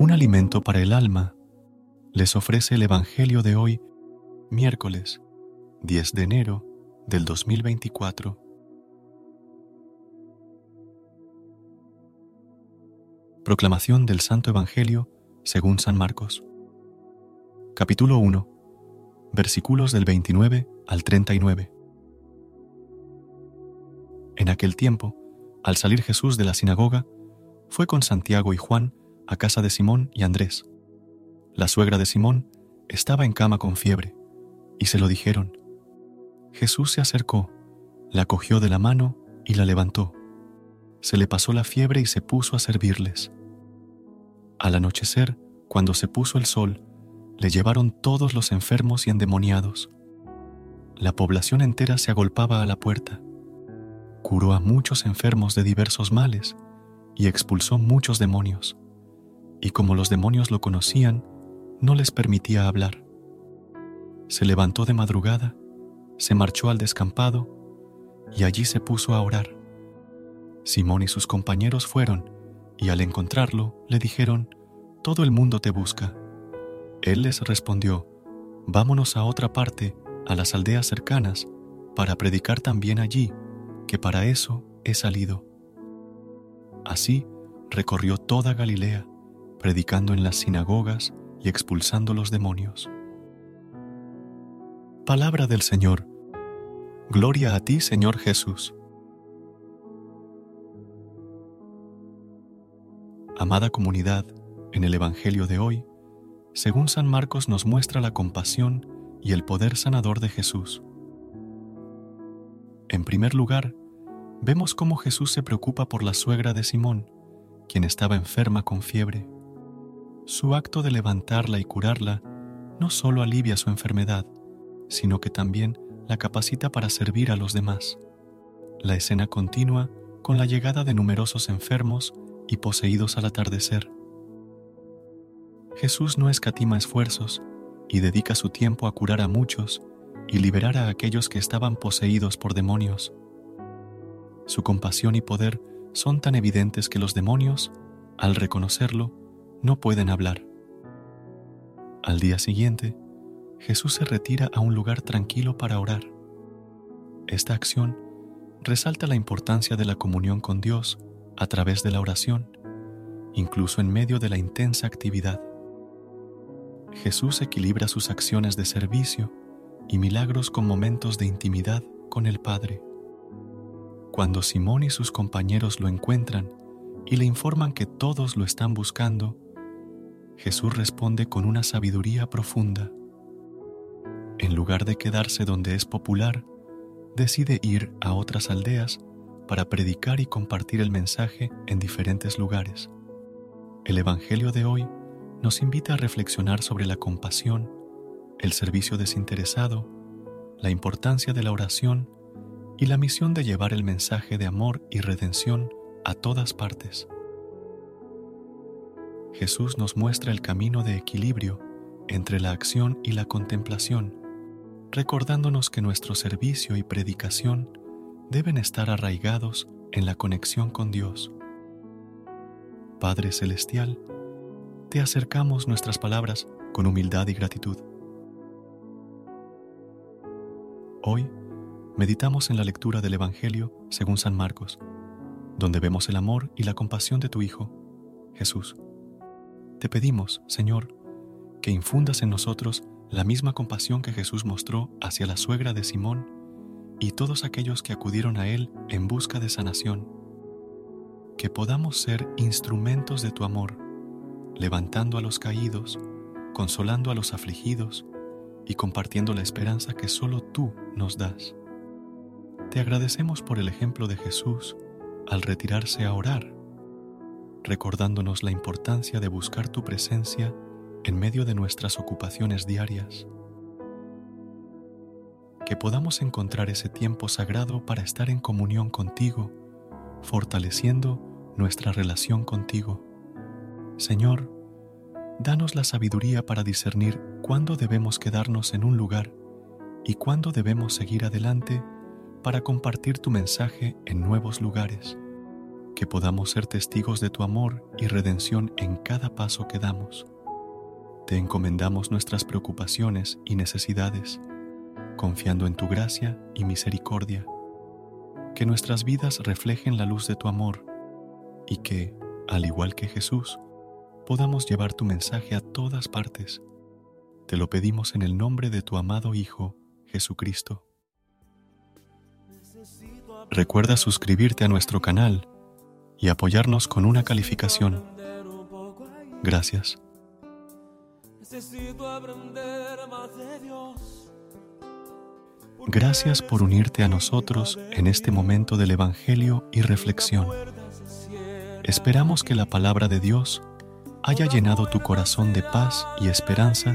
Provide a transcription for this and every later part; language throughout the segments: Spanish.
Un alimento para el alma les ofrece el Evangelio de hoy, miércoles 10 de enero del 2024. Proclamación del Santo Evangelio según San Marcos. Capítulo 1, versículos del 29 al 39. En aquel tiempo, al salir Jesús de la sinagoga, fue con Santiago y Juan a casa de Simón y Andrés. La suegra de Simón estaba en cama con fiebre, y se lo dijeron. Jesús se acercó, la cogió de la mano y la levantó. Se le pasó la fiebre y se puso a servirles. Al anochecer, cuando se puso el sol, le llevaron todos los enfermos y endemoniados. La población entera se agolpaba a la puerta. Curó a muchos enfermos de diversos males y expulsó muchos demonios y como los demonios lo conocían, no les permitía hablar. Se levantó de madrugada, se marchó al descampado y allí se puso a orar. Simón y sus compañeros fueron y al encontrarlo le dijeron, Todo el mundo te busca. Él les respondió, Vámonos a otra parte, a las aldeas cercanas, para predicar también allí, que para eso he salido. Así recorrió toda Galilea predicando en las sinagogas y expulsando los demonios. Palabra del Señor. Gloria a ti, Señor Jesús. Amada comunidad, en el Evangelio de hoy, según San Marcos nos muestra la compasión y el poder sanador de Jesús. En primer lugar, vemos cómo Jesús se preocupa por la suegra de Simón, quien estaba enferma con fiebre. Su acto de levantarla y curarla no solo alivia su enfermedad, sino que también la capacita para servir a los demás. La escena continúa con la llegada de numerosos enfermos y poseídos al atardecer. Jesús no escatima esfuerzos y dedica su tiempo a curar a muchos y liberar a aquellos que estaban poseídos por demonios. Su compasión y poder son tan evidentes que los demonios, al reconocerlo, no pueden hablar. Al día siguiente, Jesús se retira a un lugar tranquilo para orar. Esta acción resalta la importancia de la comunión con Dios a través de la oración, incluso en medio de la intensa actividad. Jesús equilibra sus acciones de servicio y milagros con momentos de intimidad con el Padre. Cuando Simón y sus compañeros lo encuentran y le informan que todos lo están buscando, Jesús responde con una sabiduría profunda. En lugar de quedarse donde es popular, decide ir a otras aldeas para predicar y compartir el mensaje en diferentes lugares. El Evangelio de hoy nos invita a reflexionar sobre la compasión, el servicio desinteresado, la importancia de la oración y la misión de llevar el mensaje de amor y redención a todas partes. Jesús nos muestra el camino de equilibrio entre la acción y la contemplación, recordándonos que nuestro servicio y predicación deben estar arraigados en la conexión con Dios. Padre Celestial, te acercamos nuestras palabras con humildad y gratitud. Hoy meditamos en la lectura del Evangelio según San Marcos, donde vemos el amor y la compasión de tu Hijo, Jesús. Te pedimos, Señor, que infundas en nosotros la misma compasión que Jesús mostró hacia la suegra de Simón y todos aquellos que acudieron a Él en busca de sanación. Que podamos ser instrumentos de tu amor, levantando a los caídos, consolando a los afligidos y compartiendo la esperanza que solo tú nos das. Te agradecemos por el ejemplo de Jesús al retirarse a orar, recordándonos la importancia de buscar tu presencia en medio de nuestras ocupaciones diarias. Que podamos encontrar ese tiempo sagrado para estar en comunión contigo, fortaleciendo nuestra relación contigo. Señor, danos la sabiduría para discernir cuándo debemos quedarnos en un lugar y cuándo debemos seguir adelante para compartir tu mensaje en nuevos lugares, que podamos ser testigos de tu amor y redención en cada paso que damos. Te encomendamos nuestras preocupaciones y necesidades, confiando en tu gracia y misericordia, que nuestras vidas reflejen la luz de tu amor y que, al igual que Jesús, podamos llevar tu mensaje a todas partes. Te lo pedimos en el nombre de tu amado Hijo, Jesucristo. Recuerda suscribirte a nuestro canal y apoyarnos con una calificación. Gracias. Gracias por unirte a nosotros en este momento del Evangelio y reflexión. Esperamos que la palabra de Dios haya llenado tu corazón de paz y esperanza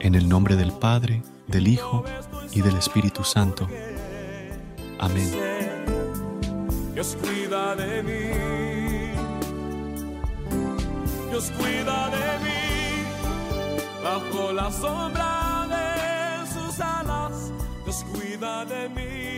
en el nombre del Padre, del Hijo y del Espíritu Santo. Amén. Dios cuida de mí. Dios cuida de mí. Bajo la sombra de sus alas, Dios cuida de mí.